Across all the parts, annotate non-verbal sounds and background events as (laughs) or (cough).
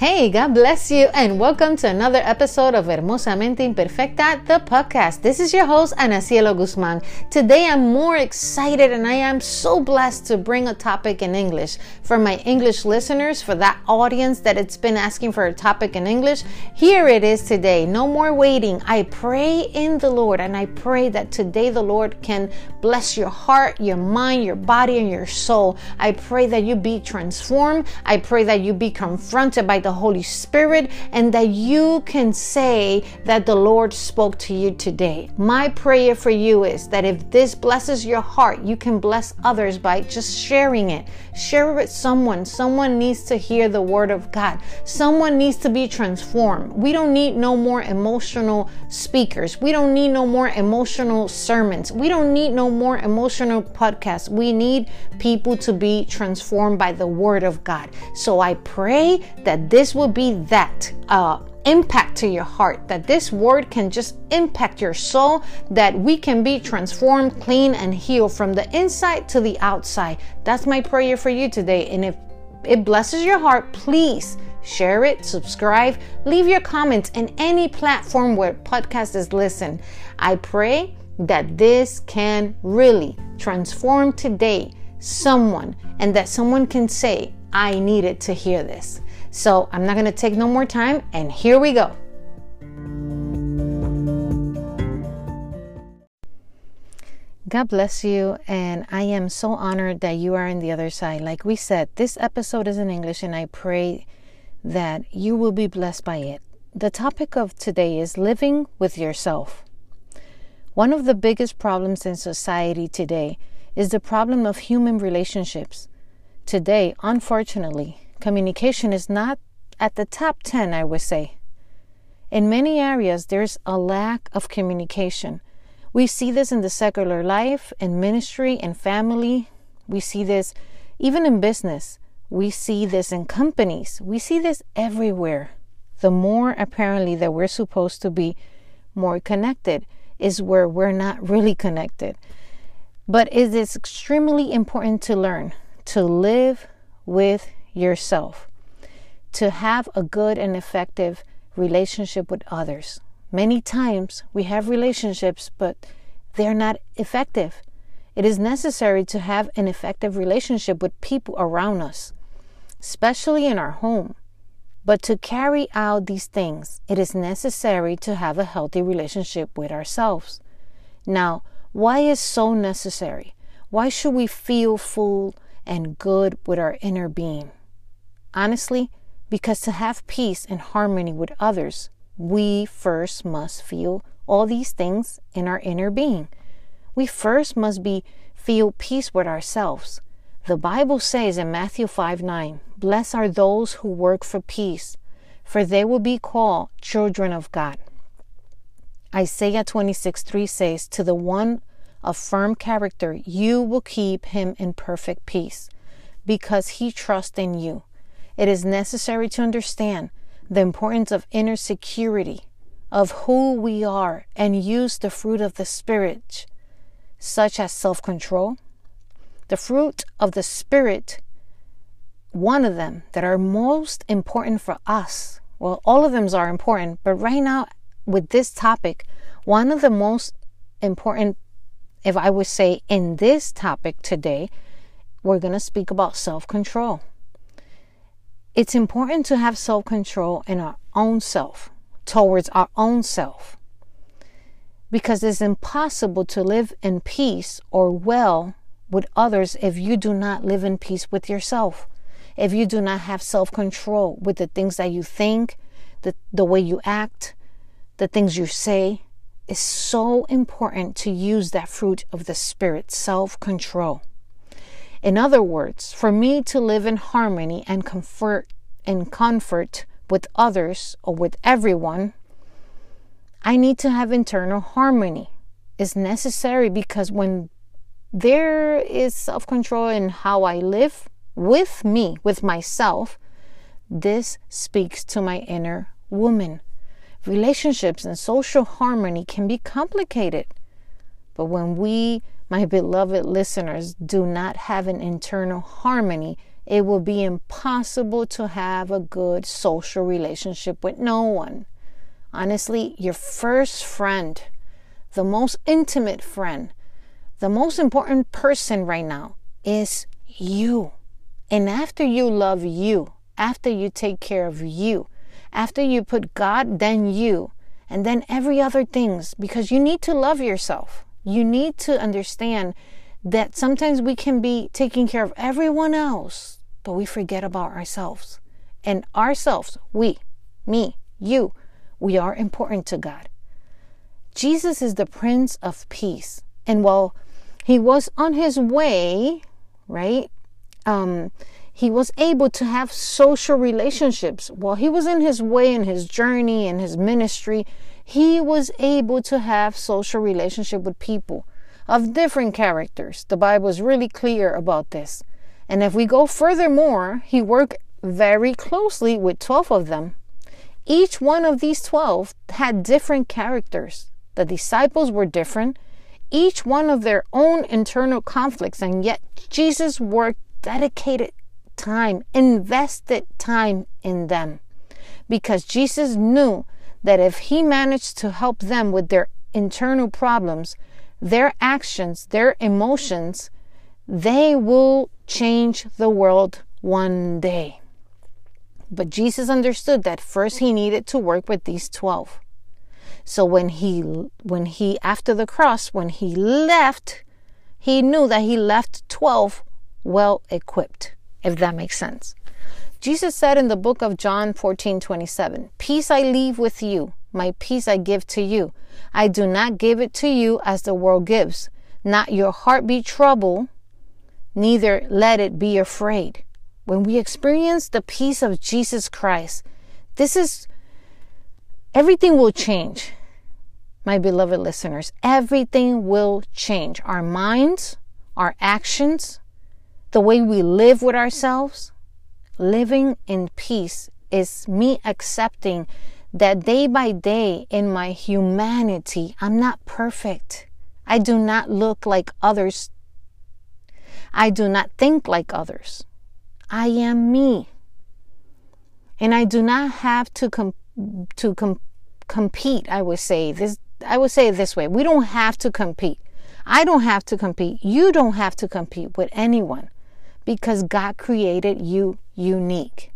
Hey, God bless you, and welcome to another episode of Hermosamente Imperfecta, the podcast. This is your host, Ana Cielo Guzman. Today, I'm more excited and I am so blessed to bring a topic in English. For my English listeners, for that audience that it's been asking for a topic in English, here it is today. No more waiting. I pray in the Lord, and I pray that today the Lord can bless your heart, your mind, your body, and your soul. I pray that you be transformed. I pray that you be confronted by the the Holy Spirit and that you can say that the Lord spoke to you today. My prayer for you is that if this blesses your heart, you can bless others by just sharing it. Share it with someone. Someone needs to hear the word of God. Someone needs to be transformed. We don't need no more emotional speakers. We don't need no more emotional sermons. We don't need no more emotional podcasts. We need people to be transformed by the word of God. So I pray that this this will be that uh, impact to your heart, that this word can just impact your soul, that we can be transformed, clean, and healed from the inside to the outside. That's my prayer for you today. And if it blesses your heart, please share it, subscribe, leave your comments in any platform where podcast is listened. I pray that this can really transform today someone and that someone can say, I needed to hear this. So I'm not going to take no more time, and here we go. God bless you, and I am so honored that you are on the other side. Like we said, this episode is in English, and I pray that you will be blessed by it. The topic of today is living with yourself. One of the biggest problems in society today is the problem of human relationships. Today, unfortunately, communication is not at the top 10, I would say. In many areas, there's a lack of communication. We see this in the secular life, in ministry, in family. We see this even in business. We see this in companies. We see this everywhere. The more apparently that we're supposed to be more connected is where we're not really connected. But it is extremely important to learn to live with yourself, to have a good and effective relationship with others. Many times we have relationships, but they're not effective. It is necessary to have an effective relationship with people around us, especially in our home. But to carry out these things, it is necessary to have a healthy relationship with ourselves. Now, why is so necessary? Why should we feel full and good with our inner being? Honestly, because to have peace and harmony with others, we first must feel all these things in our inner being. We first must be feel peace with ourselves. The Bible says in Matthew 5 9, Blessed are those who work for peace, for they will be called children of God. Isaiah 26 3 says, To the one of firm character, you will keep him in perfect peace, because he trusts in you. It is necessary to understand the importance of inner security of who we are and use the fruit of the Spirit, such as self control. The fruit of the Spirit, one of them that are most important for us, well, all of them are important, but right now with this topic, one of the most important, if I would say, in this topic today, we're going to speak about self control. It's important to have self control in our own self, towards our own self, because it's impossible to live in peace or well with others if you do not live in peace with yourself, if you do not have self control with the things that you think, the, the way you act, the things you say. It's so important to use that fruit of the Spirit, self control. In other words, for me to live in harmony and comfort and comfort with others or with everyone, I need to have internal harmony. It's necessary because when there is self control in how I live with me, with myself, this speaks to my inner woman. Relationships and social harmony can be complicated. But when we my beloved listeners, do not have an internal harmony, it will be impossible to have a good social relationship with no one. Honestly, your first friend, the most intimate friend, the most important person right now is you. And after you love you, after you take care of you, after you put God, then you, and then every other things, because you need to love yourself. You need to understand that sometimes we can be taking care of everyone else, but we forget about ourselves. And ourselves, we, me, you, we are important to God. Jesus is the Prince of Peace. And while he was on his way, right, um, he was able to have social relationships. While he was in his way in his journey in his ministry, he was able to have social relationship with people of different characters. The Bible is really clear about this. And if we go furthermore, he worked very closely with 12 of them. Each one of these 12 had different characters. The disciples were different, each one of their own internal conflicts, and yet Jesus worked dedicated time, invested time in them. Because Jesus knew that if he managed to help them with their internal problems, their actions, their emotions, they will change the world one day. But Jesus understood that first he needed to work with these 12. So when he when he after the cross when he left, he knew that he left 12 well equipped, if that makes sense. Jesus said in the book of John 14 27, Peace I leave with you, my peace I give to you. I do not give it to you as the world gives. Not your heart be troubled, neither let it be afraid. When we experience the peace of Jesus Christ, this is everything will change. My beloved listeners, everything will change. Our minds, our actions, the way we live with ourselves, living in peace is me accepting that day by day in my humanity, I'm not perfect. I do not look like others. I do not think like others. I am me. And I do not have to com- to com- compete, I would say. This I would say it this way. We don't have to compete. I don't have to compete. You don't have to compete with anyone because God created you unique.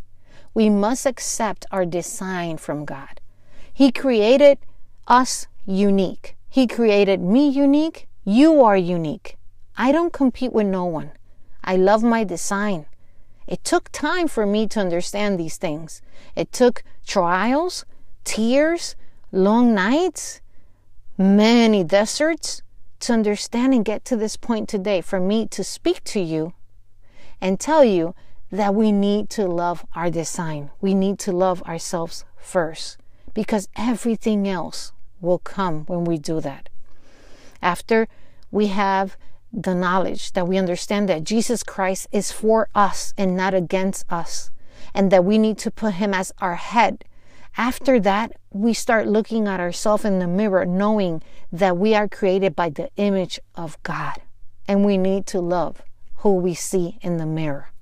We must accept our design from God. He created us unique. He created me unique. You are unique. I don't compete with no one. I love my design. It took time for me to understand these things. It took trials, tears, long nights, many deserts to understand and get to this point today for me to speak to you and tell you that we need to love our design. We need to love ourselves first because everything else will come when we do that. After we have the knowledge that we understand that Jesus Christ is for us and not against us, and that we need to put him as our head. After that, we start looking at ourselves in the mirror, knowing that we are created by the image of God, and we need to love who we see in the mirror.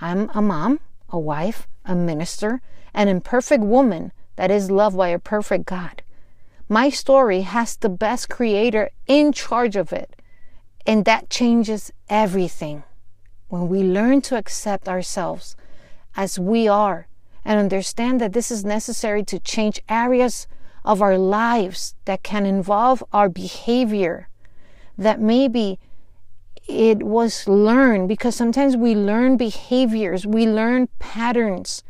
I'm a mom, a wife, a minister, an imperfect woman that is loved by a perfect God. My story has the best creator in charge of it, and that changes everything. When we learn to accept ourselves as we are and understand that this is necessary to change areas of our lives that can involve our behavior, that maybe it was learned because sometimes we learn behaviors, we learn patterns.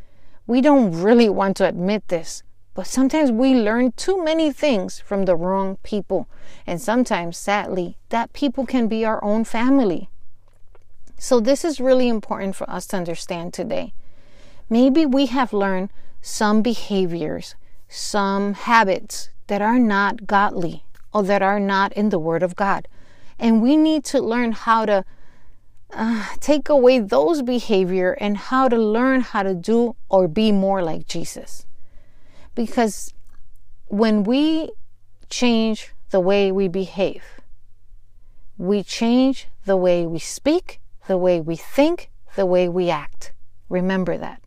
We don't really want to admit this, but sometimes we learn too many things from the wrong people. And sometimes, sadly, that people can be our own family. So, this is really important for us to understand today. Maybe we have learned some behaviors, some habits that are not godly or that are not in the Word of God. And we need to learn how to uh, take away those behavior and how to learn how to do or be more like Jesus. Because when we change the way we behave, we change the way we speak, the way we think, the way we act. Remember that.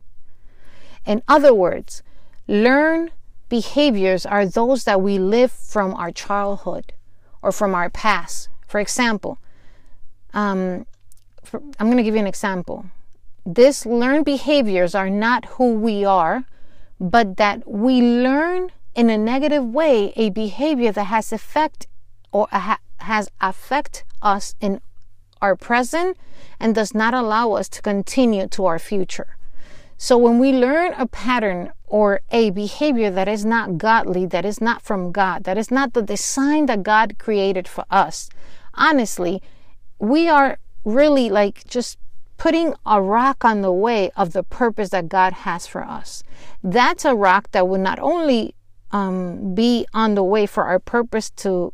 In other words, learn behaviors are those that we live from our childhood or from our past. For example, um, for, I'm going to give you an example. This learned behaviors are not who we are, but that we learn in a negative way a behavior that has effect or ha- has affect us in our present and does not allow us to continue to our future. So when we learn a pattern or a behavior that is not godly, that is not from God, that is not the design that God created for us, honestly, we are really like just putting a rock on the way of the purpose that God has for us. That's a rock that would not only um, be on the way for our purpose to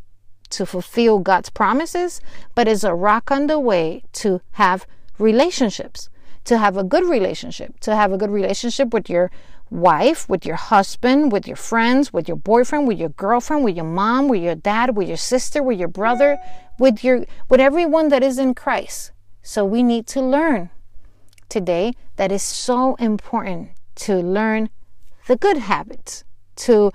to fulfill God's promises, but is a rock on the way to have relationships, to have a good relationship, to have a good relationship with your wife, with your husband, with your friends, with your boyfriend, with your girlfriend, with your mom, with your dad, with your sister, with your brother, with your with everyone that is in Christ. So we need to learn today that is so important to learn the good habits, to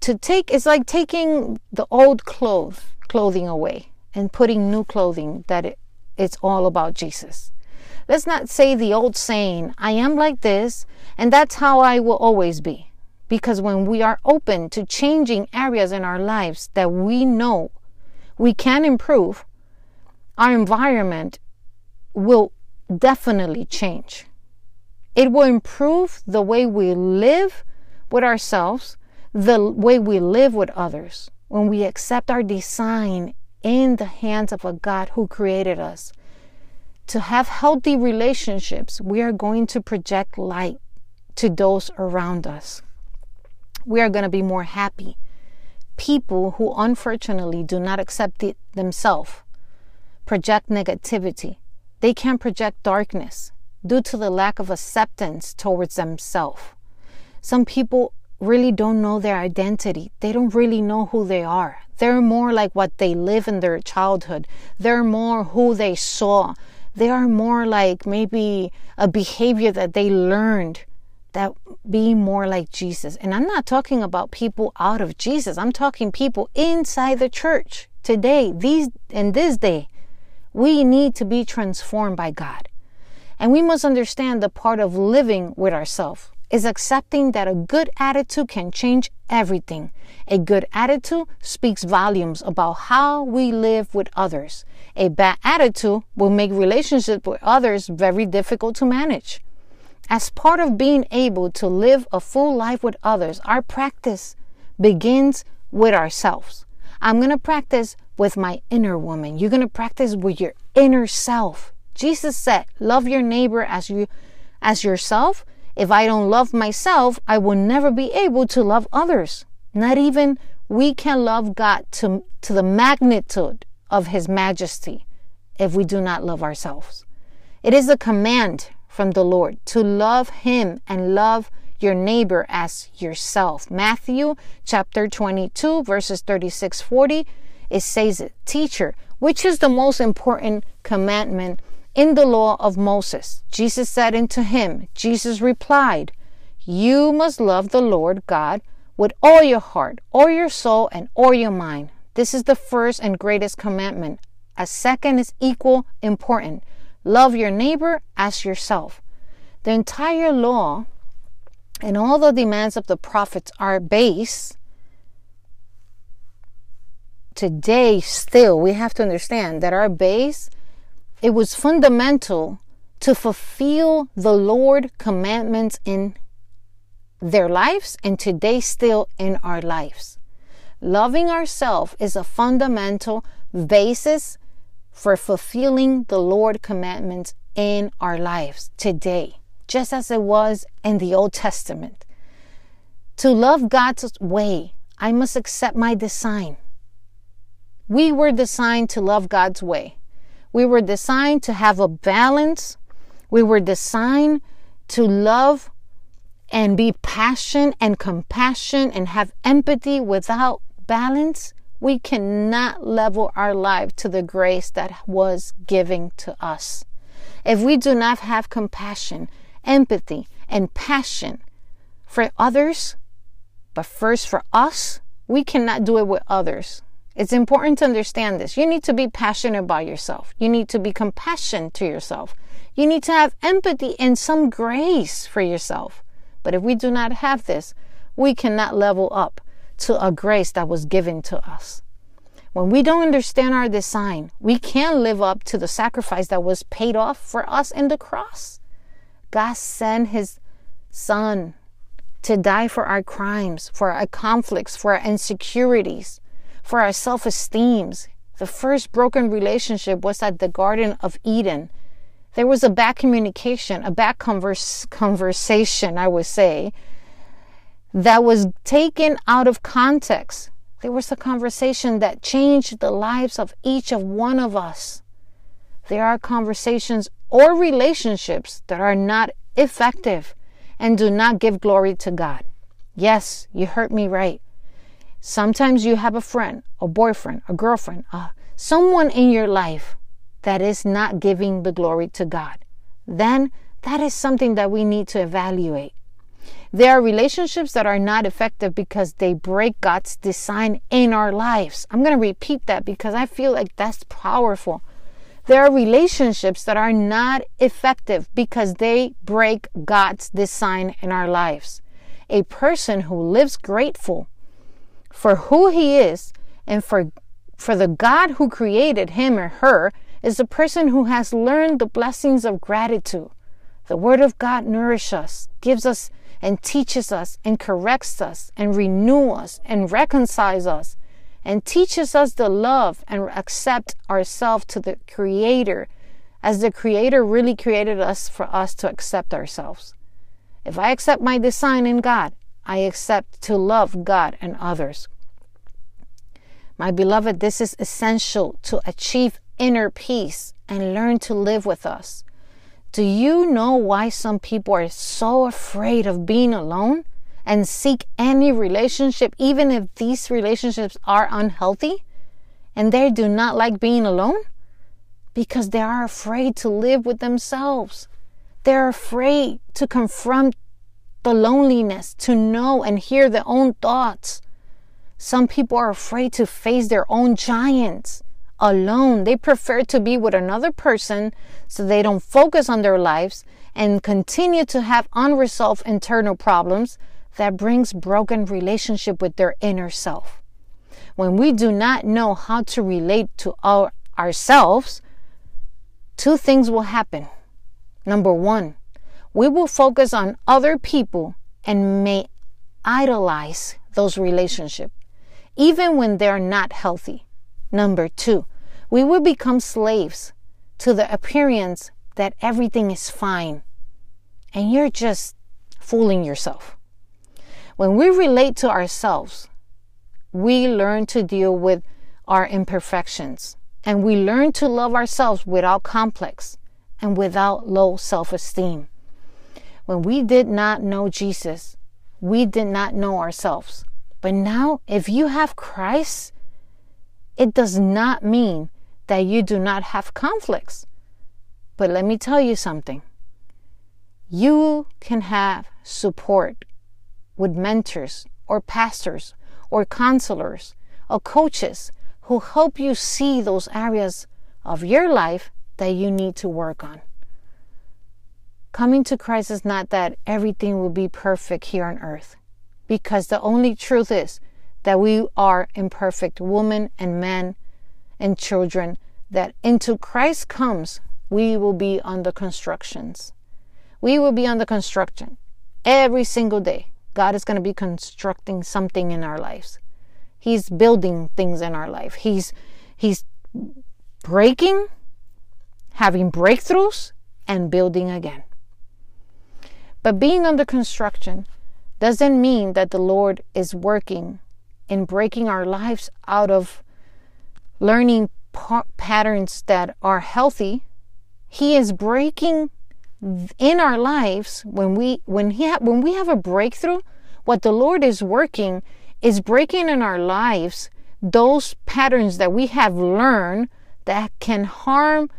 to take it's like taking the old clothes clothing away and putting new clothing that it, it's all about Jesus. Let's not say the old saying, I am like this, and that's how I will always be. Because when we are open to changing areas in our lives that we know we can improve, our environment will definitely change. It will improve the way we live with ourselves, the way we live with others when we accept our design in the hands of a God who created us. To have healthy relationships, we are going to project light to those around us. We are going to be more happy. People who unfortunately do not accept it themselves project negativity. They can project darkness due to the lack of acceptance towards themselves. Some people really don't know their identity. They don't really know who they are. They're more like what they live in their childhood. They're more who they saw. They are more like maybe a behavior that they learned that be more like Jesus. And I'm not talking about people out of Jesus. I'm talking people inside the church today, these in this day. We need to be transformed by God. And we must understand the part of living with ourselves is accepting that a good attitude can change everything. A good attitude speaks volumes about how we live with others. A bad attitude will make relationships with others very difficult to manage. As part of being able to live a full life with others, our practice begins with ourselves. I'm going to practice with my inner woman. You're going to practice with your inner self. Jesus said, "Love your neighbor as you as yourself." If I don't love myself, I will never be able to love others. Not even we can love God to, to the magnitude of His majesty if we do not love ourselves. It is a command from the Lord to love Him and love your neighbor as yourself. Matthew chapter 22, verses 36 40, it says it, Teacher, which is the most important commandment in the law of Moses. Jesus said unto him, Jesus replied, You must love the Lord God with all your heart, all your soul, and all your mind. This is the first and greatest commandment. A second is equal important. Love your neighbor as yourself. The entire law and all the demands of the prophets are based today still we have to understand that our base it was fundamental to fulfill the Lord commandments in their lives and today still in our lives. Loving ourselves is a fundamental basis for fulfilling the Lord commandments in our lives today, just as it was in the Old Testament. To love God's way, I must accept my design. We were designed to love God's way. We were designed to have a balance. We were designed to love and be passionate and compassion and have empathy without balance. We cannot level our life to the grace that was given to us. if we do not have compassion, empathy, and passion for others, but first for us, we cannot do it with others. It's important to understand this. You need to be passionate about yourself. You need to be compassionate to yourself. You need to have empathy and some grace for yourself. But if we do not have this, we cannot level up to a grace that was given to us. When we don't understand our design, we can't live up to the sacrifice that was paid off for us in the cross. God sent his son to die for our crimes, for our conflicts, for our insecurities, for our self esteems. The first broken relationship was at the Garden of Eden. There was a bad communication, a bad converse, conversation, I would say, that was taken out of context. There was a conversation that changed the lives of each of one of us. There are conversations or relationships that are not effective and do not give glory to God. Yes, you heard me right. Sometimes you have a friend, a boyfriend, a girlfriend, uh, someone in your life that is not giving the glory to God. Then that is something that we need to evaluate. There are relationships that are not effective because they break God's design in our lives. I'm going to repeat that because I feel like that's powerful. There are relationships that are not effective because they break God's design in our lives. A person who lives grateful for who he is and for, for the God who created him or her is a person who has learned the blessings of gratitude. The Word of God nourishes us, gives us and teaches us and corrects us and renews us and reconciles us and teaches us to love and accept ourselves to the Creator as the Creator really created us for us to accept ourselves. If I accept my design in God, I accept to love God and others. My beloved, this is essential to achieve inner peace and learn to live with us. Do you know why some people are so afraid of being alone? and seek any relationship, even if these relationships are unhealthy and they do not like being alone? Because they are afraid to live with themselves. They're afraid to confront the loneliness, to know and hear their own thoughts. Some people are afraid to face their own giants alone. They prefer to be with another person so they don't focus on their lives and continue to have unresolved internal problems that brings broken relationship with their inner self. When we do not know how to relate to our, ourselves, two things will happen. Number one, we will focus on other people and may idolize those relationships, even when they're not healthy. Number two, we will become slaves to the appearance that everything is fine and you're just fooling yourself. When we relate to ourselves, we learn to deal with our imperfections and we learn to love ourselves without complex and without low self esteem. When we did not know Jesus, we did not know ourselves. But now, if you have Christ, it does not mean that you do not have conflicts. But let me tell you something you can have support with mentors or pastors or counselors or coaches who help you see those areas of your life that you need to work on. Coming to Christ is not that everything will be perfect here on earth, because the only truth is that we are imperfect women and men and children, that until Christ comes, we will be under constructions. We will be under construction every single day. God is going to be constructing something in our lives. He's building things in our life. He's he's breaking, having breakthroughs and building again. But being under construction doesn't mean that the Lord is working in breaking our lives out of learning pa- patterns that are healthy. He is breaking in our lives when we when he ha- when we have a breakthrough what the lord is working is breaking in our lives those patterns that we have learned that can harm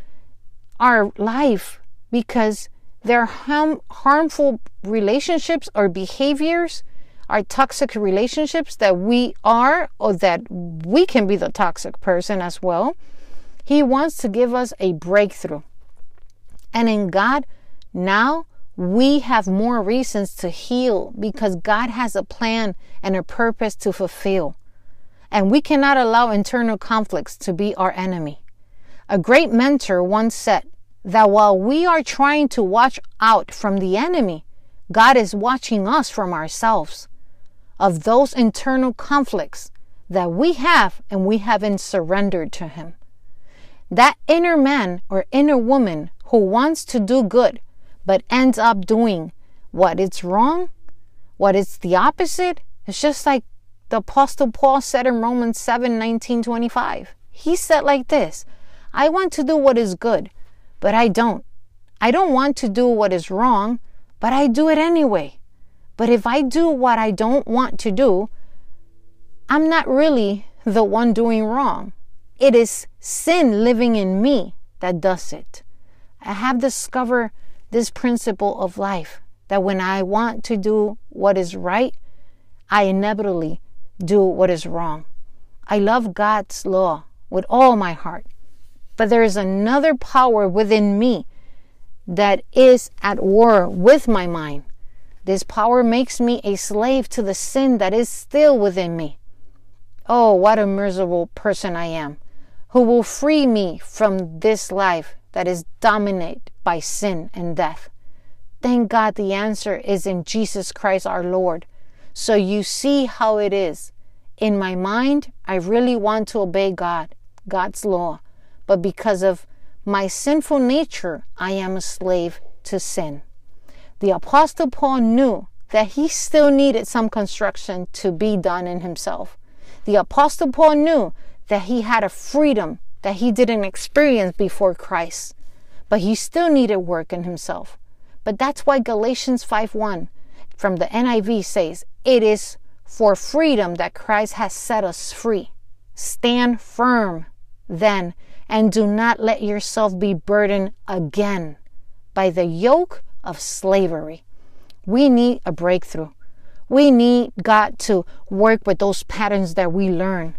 our life because they're harm, harmful relationships or behaviors are toxic relationships that we are or that we can be the toxic person as well. He wants to give us a breakthrough. And in God, now we have more reasons to heal because God has a plan and a purpose to fulfill. And we cannot allow internal conflicts to be our enemy. A great mentor once said that while we are trying to watch out from the enemy, God is watching us from ourselves, of those internal conflicts that we have and we haven't surrendered to Him. That inner man or inner woman who wants to do good but ends up doing what is wrong, what is the opposite. It's just like the Apostle Paul said in Romans 7 19 25. He said like this I want to do what is good, but I don't. I don't want to do what is wrong, but I do it anyway. But if I do what I don't want to do, I'm not really the one doing wrong. It is sin living in me that does it. I have discovered this principle of life that when I want to do what is right, I inevitably do what is wrong. I love God's law with all my heart. But there is another power within me that is at war with my mind. This power makes me a slave to the sin that is still within me. Oh, what a miserable person I am. Who will free me from this life that is dominated by sin and death. Thank God the answer is in Jesus Christ our Lord. So you see how it is. In my mind, I really want to obey God, God's law. But because of my sinful nature, I am a slave to sin. The Apostle Paul knew that he still needed some construction to be done in himself. The Apostle Paul knew that he had a freedom that he didn't experience before Christ but he still needed work in himself. But that's why Galatians 5:1 from the NIV says, "It is for freedom that Christ has set us free. Stand firm then, and do not let yourself be burdened again by the yoke of slavery." We need a breakthrough. We need God to work with those patterns that we learn.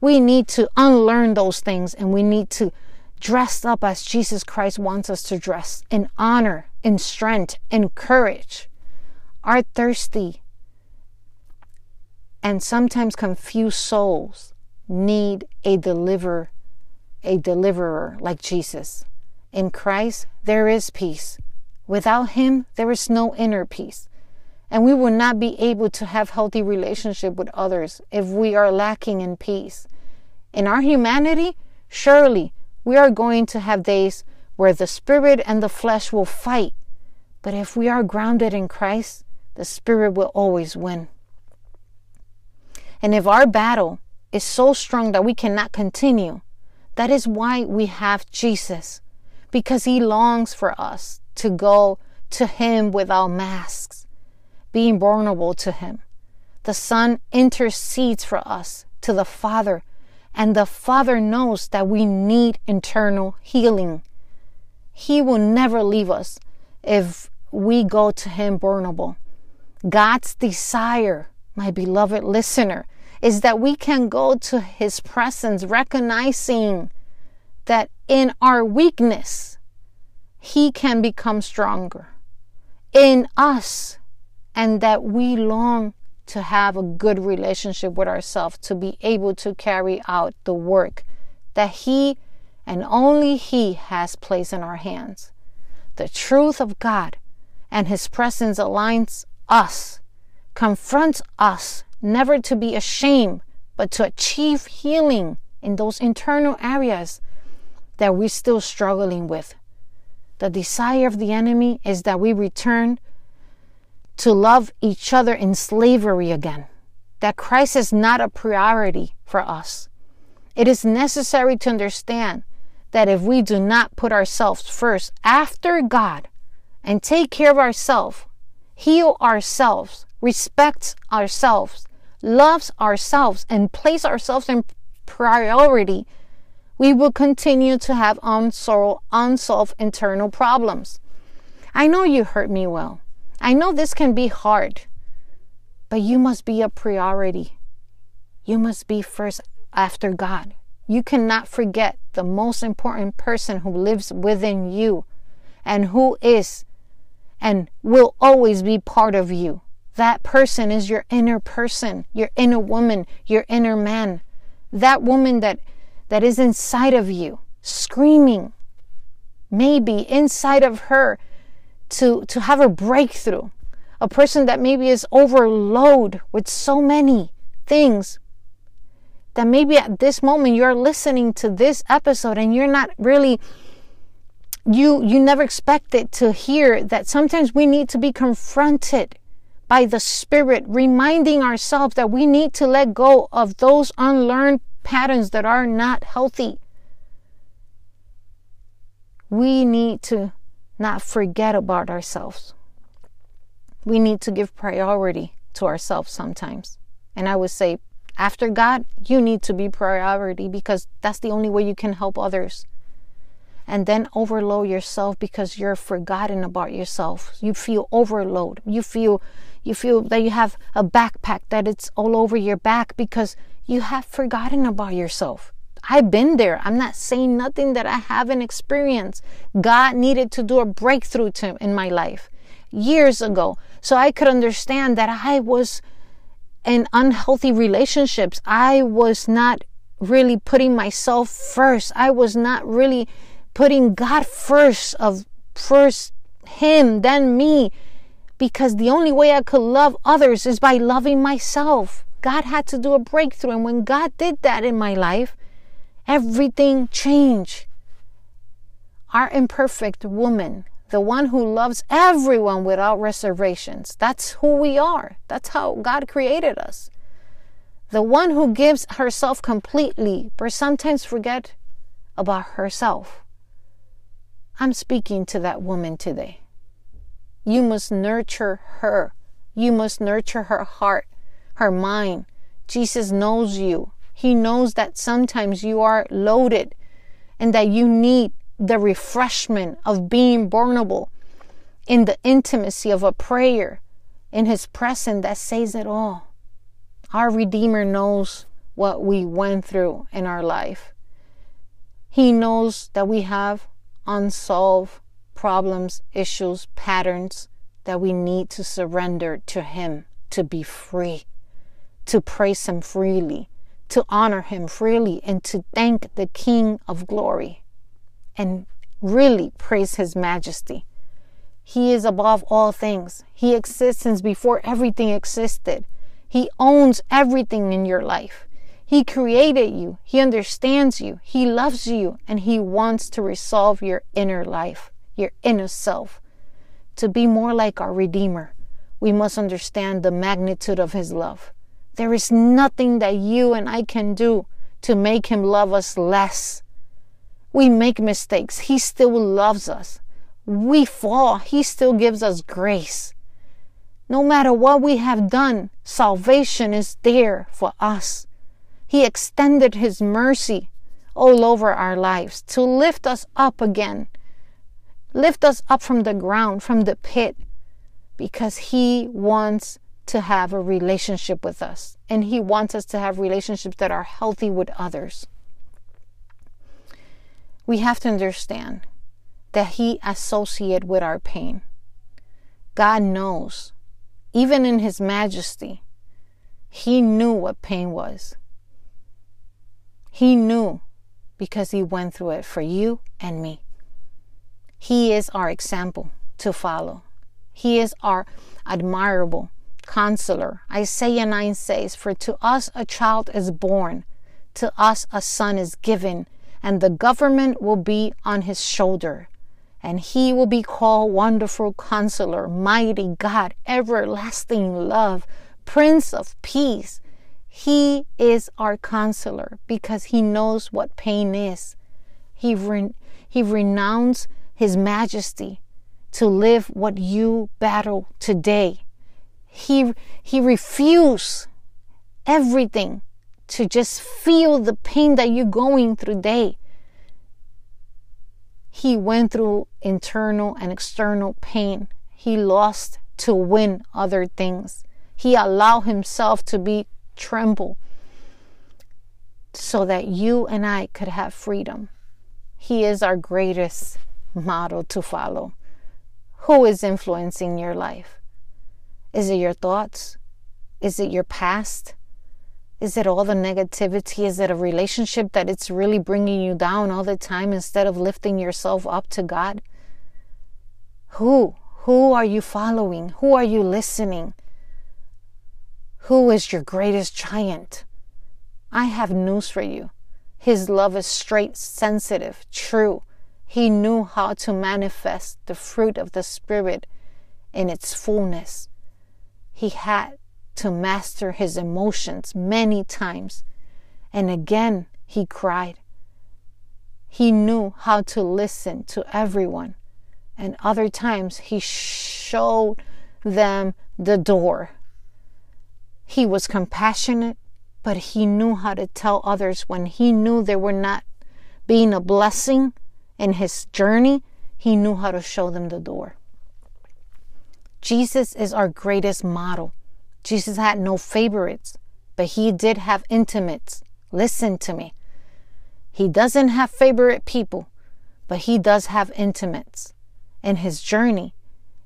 We need to unlearn those things and we need to dress up as Jesus Christ wants us to dress in honor, in strength, in courage. Our thirsty and sometimes confused souls need a deliverer, a deliverer like Jesus. In Christ, there is peace. Without Him, there is no inner peace. And we will not be able to have healthy relationship with others if we are lacking in peace. In our humanity, surely we are going to have days where the spirit and the flesh will fight. But if we are grounded in Christ, the spirit will always win. And if our battle is so strong that we cannot continue, that is why we have Jesus, because he longs for us to go to him without masks, being vulnerable to him. The Son intercedes for us to the Father and the Father knows that we need internal healing. He will never leave us if we go to Him vulnerable. God's desire, my beloved listener, is that we can go to His presence recognizing that in our weakness, He can become stronger in us, and that we long to have a good relationship with ourselves, to be able to carry out the work that He and only He has placed in our hands. The truth of God and His presence aligns us, confronts us, never to be ashamed, but to achieve healing in those internal areas that we're still struggling with. The desire of the enemy is that we return to love each other in slavery again. That Christ is not a priority for us. It is necessary to understand that if we do not put ourselves first after God and take care of ourselves, heal ourselves, respect ourselves, loves ourselves, and place ourselves in priority, We will continue to have unsolved, internal problems. I know you hurt me well. I know this can be hard, but you must be a priority. You must be first after God. You cannot forget the most important person who lives within you and who is and will always be part of you. That person is your inner person, your inner woman, your inner man. That woman that that is inside of you, screaming, maybe inside of her to, to have a breakthrough. A person that maybe is overloaded with so many things that maybe at this moment you're listening to this episode and you're not really you you never expected to hear that sometimes we need to be confronted by the spirit reminding ourselves that we need to let go of those unlearned patterns that are not healthy we need to not forget about ourselves we need to give priority to ourselves sometimes and i would say after God, you need to be priority because that's the only way you can help others. And then overload yourself because you're forgotten about yourself. You feel overload. You feel you feel that you have a backpack that it's all over your back because you have forgotten about yourself. I've been there. I'm not saying nothing that I haven't experienced. God needed to do a breakthrough to, in my life years ago so I could understand that I was in unhealthy relationships. I was not really putting myself first. I was not really putting God first of first him then me because the only way I could love others is by loving myself. God had to do a breakthrough and when God did that in my life, everything changed. Our imperfect woman the one who loves everyone without reservations. That's who we are. That's how God created us. The one who gives herself completely, but sometimes forget about herself. I'm speaking to that woman today. You must nurture her. You must nurture her heart, her mind. Jesus knows you. He knows that sometimes you are loaded and that you need the refreshment of being vulnerable in the intimacy of a prayer in his presence that says it all. Our Redeemer knows what we went through in our life. He knows that we have unsolved problems, issues, patterns that we need to surrender to Him to be free, to praise Him freely, to honor Him freely, and to thank the King of glory and really praise His majesty. He is above all things. He exists since before everything existed. He owns everything in your life. He created you. He understands you. He loves you. And He wants to resolve your inner life, your inner self. To be more like our Redeemer, we must understand the magnitude of His love. There is nothing that you and I can do to make Him love us less. We make mistakes. He still loves us. We fall. He still gives us grace. No matter what we have done, salvation is there for us. He extended His mercy all over our lives to lift us up again. Lift us up from the ground, from the pit, because He wants to have a relationship with us. And He wants us to have relationships that are healthy with others we have to understand that He associated with our pain. God knows, even in His majesty, He knew what pain was. He knew because He went through it for you and me. He is our example to follow. He is our admirable counselor. Isaiah 9 says, For to us a child is born, to us a son is given and the government will be on his shoulder. And he will be called Wonderful Counselor, Mighty God, Everlasting Love, Prince of Peace. He is our counselor because he knows what pain is. He, re- he renounced his majesty to live what you battle today. He, he refused everything to just feel the pain that you're going through day He went through internal and external pain. He lost to win other things. He allowed himself to be tremble so that you and I could have freedom. He is our greatest model to follow. Who is influencing your life? Is it your thoughts? Is it your past? Is it all the negativity? Is it a relationship that it's really bringing you down all the time instead of lifting yourself up to God? Who? Who are you following? Who are you listening? Who is your greatest giant? I have news for you. His love is straight, sensitive, true. He knew how to manifest the fruit of the Spirit in its fullness. He had to master his emotions many times. And again, he cried. He knew how to listen to everyone. And other times, he showed them the door. He was compassionate, but he knew how to tell others when he knew they were not being a blessing in his journey, he knew how to show them the door. Jesus is our greatest model. Jesus had no favorites, but he did have intimates. Listen to me. He doesn't have favorite people, but he does have intimates. In his journey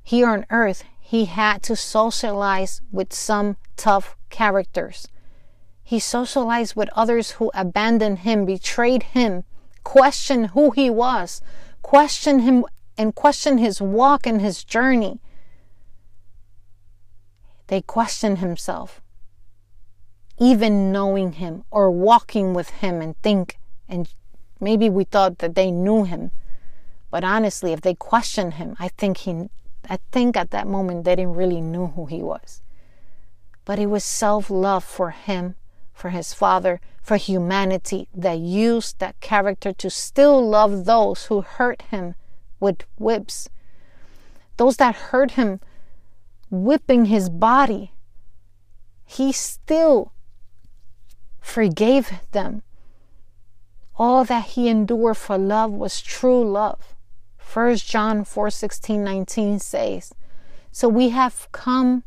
here on earth, he had to socialize with some tough characters. He socialized with others who abandoned him, betrayed him, questioned who he was, questioned him, and questioned his walk and his journey. They question himself. Even knowing him or walking with him and think, and maybe we thought that they knew him. But honestly, if they questioned him, I think he I think at that moment they didn't really know who he was. But it was self-love for him, for his father, for humanity that used that character to still love those who hurt him with whips. Those that hurt him whipping his body, he still forgave them. All that he endured for love was true love. 1 John 4 16, 19 says, So we have come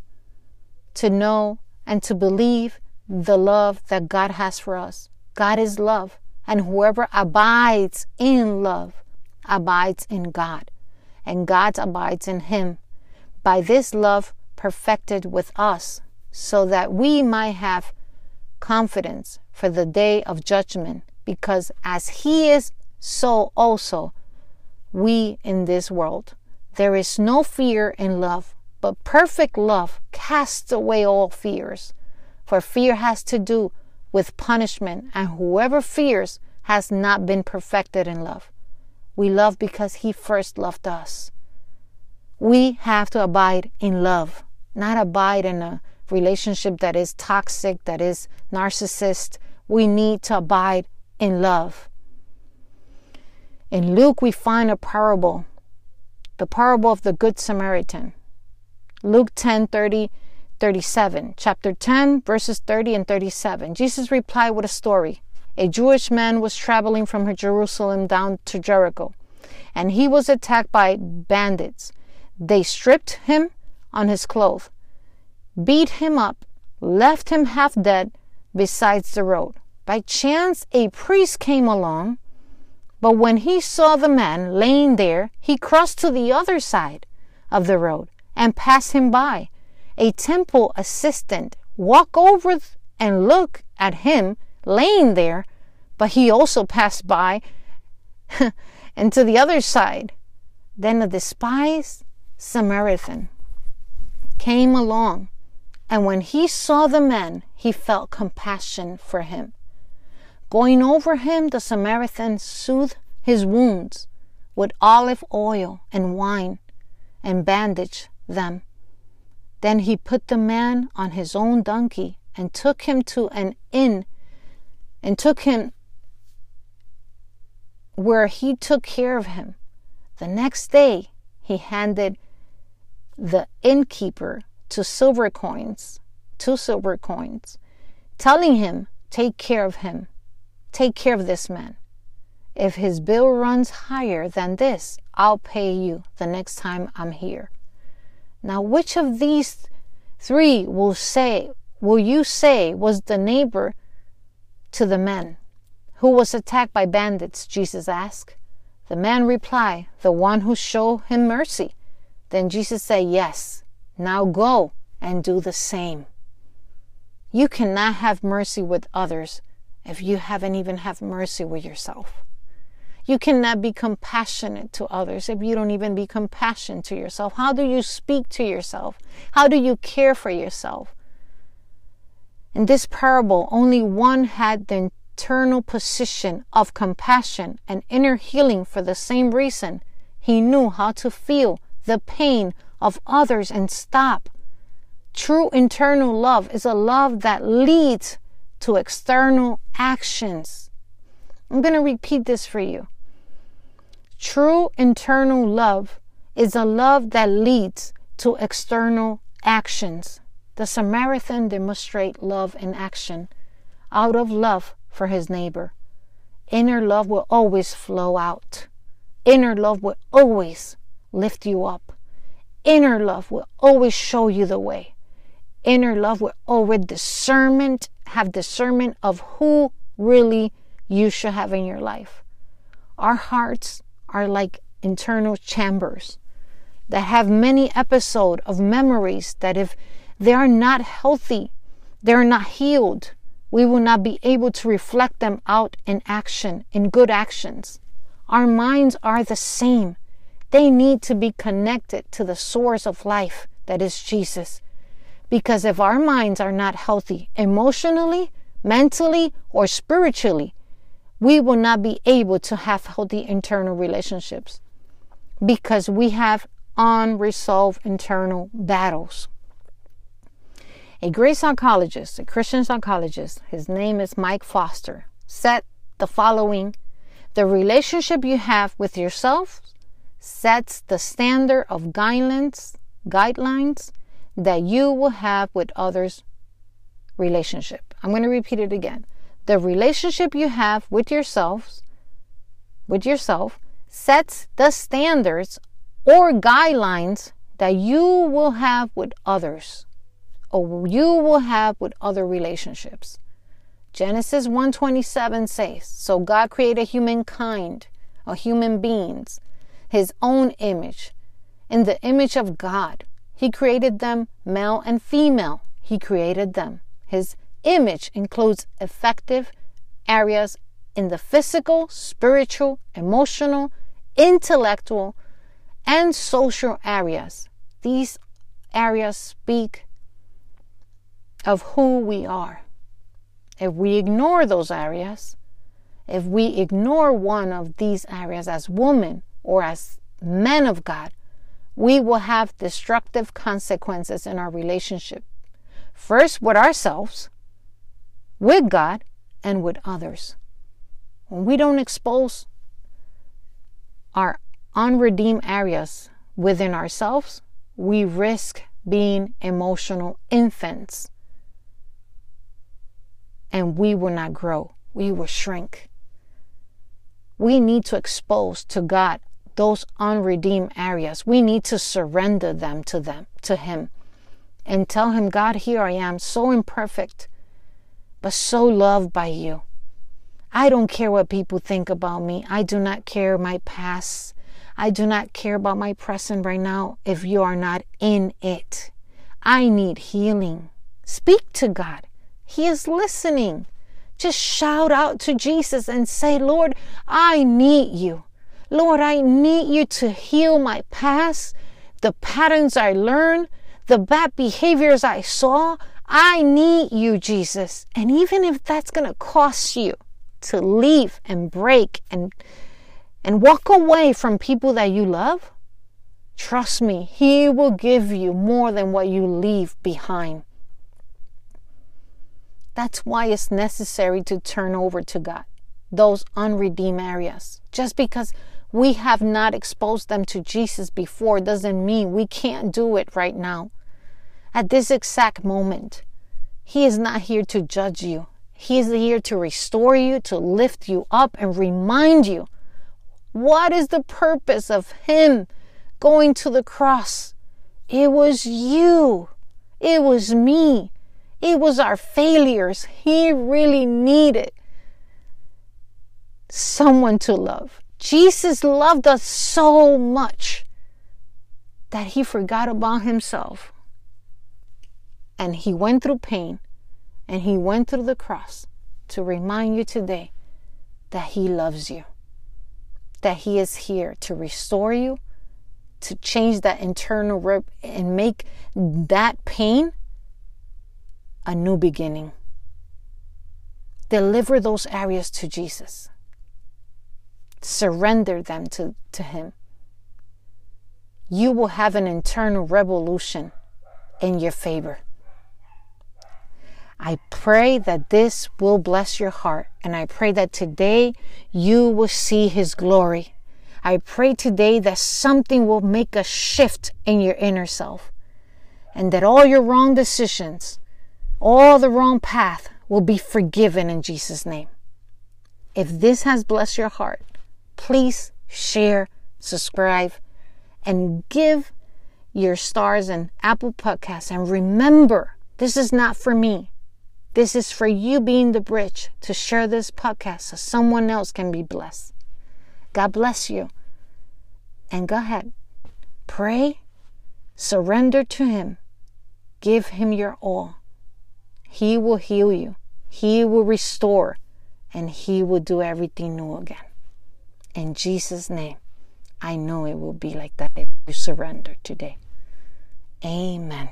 to know and to believe the love that God has for us. God is love, and whoever abides in love abides in God, and God abides in him by this love perfected with us, so that we might have confidence for the day of judgment, because as He is, so also we in this world. There is no fear in love, but perfect love casts away all fears. For fear has to do with punishment, and whoever fears has not been perfected in love. We love because He first loved us. We have to abide in love, not abide in a relationship that is toxic, that is narcissist. We need to abide in love. In Luke, we find a parable, the parable of the Good Samaritan. Luke 10 30, 37. Chapter 10, verses 30 and 37. Jesus replied with a story. A Jewish man was traveling from Jerusalem down to Jericho, and he was attacked by bandits. They stripped him on his clothes, beat him up, left him half dead besides the road. By chance, a priest came along, but when he saw the man laying there, he crossed to the other side of the road and passed him by. A temple assistant walked over and looked at him laying there, but he also passed by (laughs) and to the other side. Then a despised Samaritan came along, and when he saw the man, he felt compassion for him. Going over him, the Samaritan soothed his wounds with olive oil and wine and bandaged them. Then he put the man on his own donkey and took him to an inn and took him where he took care of him. The next day he handed the innkeeper to silver coins, two silver coins, telling him, Take care of him, take care of this man. If his bill runs higher than this, I'll pay you the next time I'm here. Now, which of these three will say, will you say was the neighbor to the man who was attacked by bandits? Jesus asked. The man replied, The one who showed him mercy. Then Jesus said, Yes, now go and do the same. You cannot have mercy with others if you haven't even have mercy with yourself. You cannot be compassionate to others if you don't even be compassionate to yourself. How do you speak to yourself? How do you care for yourself? In this parable, only one had the internal position of compassion and inner healing for the same reason. He knew how to feel the pain of others and stop. True internal love is a love that leads to external actions. I'm going to repeat this for you. True internal love is a love that leads to external actions. The Samaritan demonstrate love in action out of love for his neighbor. Inner love will always flow out. Inner love will always lift you up. Inner love will always show you the way. Inner love will always discernment, have discernment of who really you should have in your life. Our hearts are like internal chambers that have many episodes of memories that if they are not healthy, they are not healed, we will not be able to reflect them out in action, in good actions. Our minds are the same. They need to be connected to the source of life that is Jesus. Because if our minds are not healthy emotionally, mentally, or spiritually, we will not be able to have healthy internal relationships because we have unresolved internal battles. A great psychologist, a Christian psychologist, his name is Mike Foster, said the following The relationship you have with yourself sets the standard of guidelines, guidelines that you will have with others' relationship. I'm going to repeat it again the relationship you have with yourself with yourself sets the standards or guidelines that you will have with others or you will have with other relationships. Genesis 1:27 says, "So God created humankind, or human beings, his own image. In the image of God, he created them male and female. He created them. His image includes effective areas in the physical, spiritual, emotional, intellectual, and social areas. These areas speak of who we are. If we ignore those areas, if we ignore one of these areas as women or as men of God, we will have destructive consequences in our relationship. First, with ourselves, with God and with others. When we don't expose our unredeemed areas within ourselves, we risk being emotional infants. And we will not grow, we will shrink. We need to expose to God those unredeemed areas. We need to surrender them to them, to Him, and tell Him, God, here I am, so imperfect but so loved by you. I don't care what people think about me. I do not care my past. I do not care about my present right now if you are not in it. I need healing. Speak to God. He is listening. Just shout out to Jesus and say, Lord, I need you. Lord, I need you to heal my past, the patterns I learned, the bad behaviors I saw. I need you, Jesus. And even if that's going to cost you to leave and break and and walk away from people that you love, trust me, he will give you more than what you leave behind. That's why it's necessary to turn over to God those unredeemed areas. Just because we have not exposed them to Jesus before doesn't mean we can't do it right now at this exact moment. He is not here to judge you. He is here to restore you, to lift you up, and remind you what is the purpose of Him going to the cross. It was you, it was me, it was our failures. He really needed someone to love. Jesus loved us so much that he forgot about himself. And he went through pain and he went through the cross to remind you today that he loves you, that he is here to restore you, to change that internal rip and make that pain a new beginning. Deliver those areas to Jesus. Surrender them to, to Him. You will have an internal revolution in your favor. I pray that this will bless your heart, and I pray that today you will see His glory. I pray today that something will make a shift in your inner self, and that all your wrong decisions, all the wrong path will be forgiven in Jesus' name. If this has blessed your heart, please share, subscribe, and give your stars and Apple Podcasts. And remember, this is not for me. This is for you being the bridge to share this podcast so someone else can be blessed. God bless you. And go ahead. Pray, surrender to Him, give Him your all. He will heal you, He will restore, and He will do everything new again. In Jesus' name, I know it will be like that if you surrender today. Amen.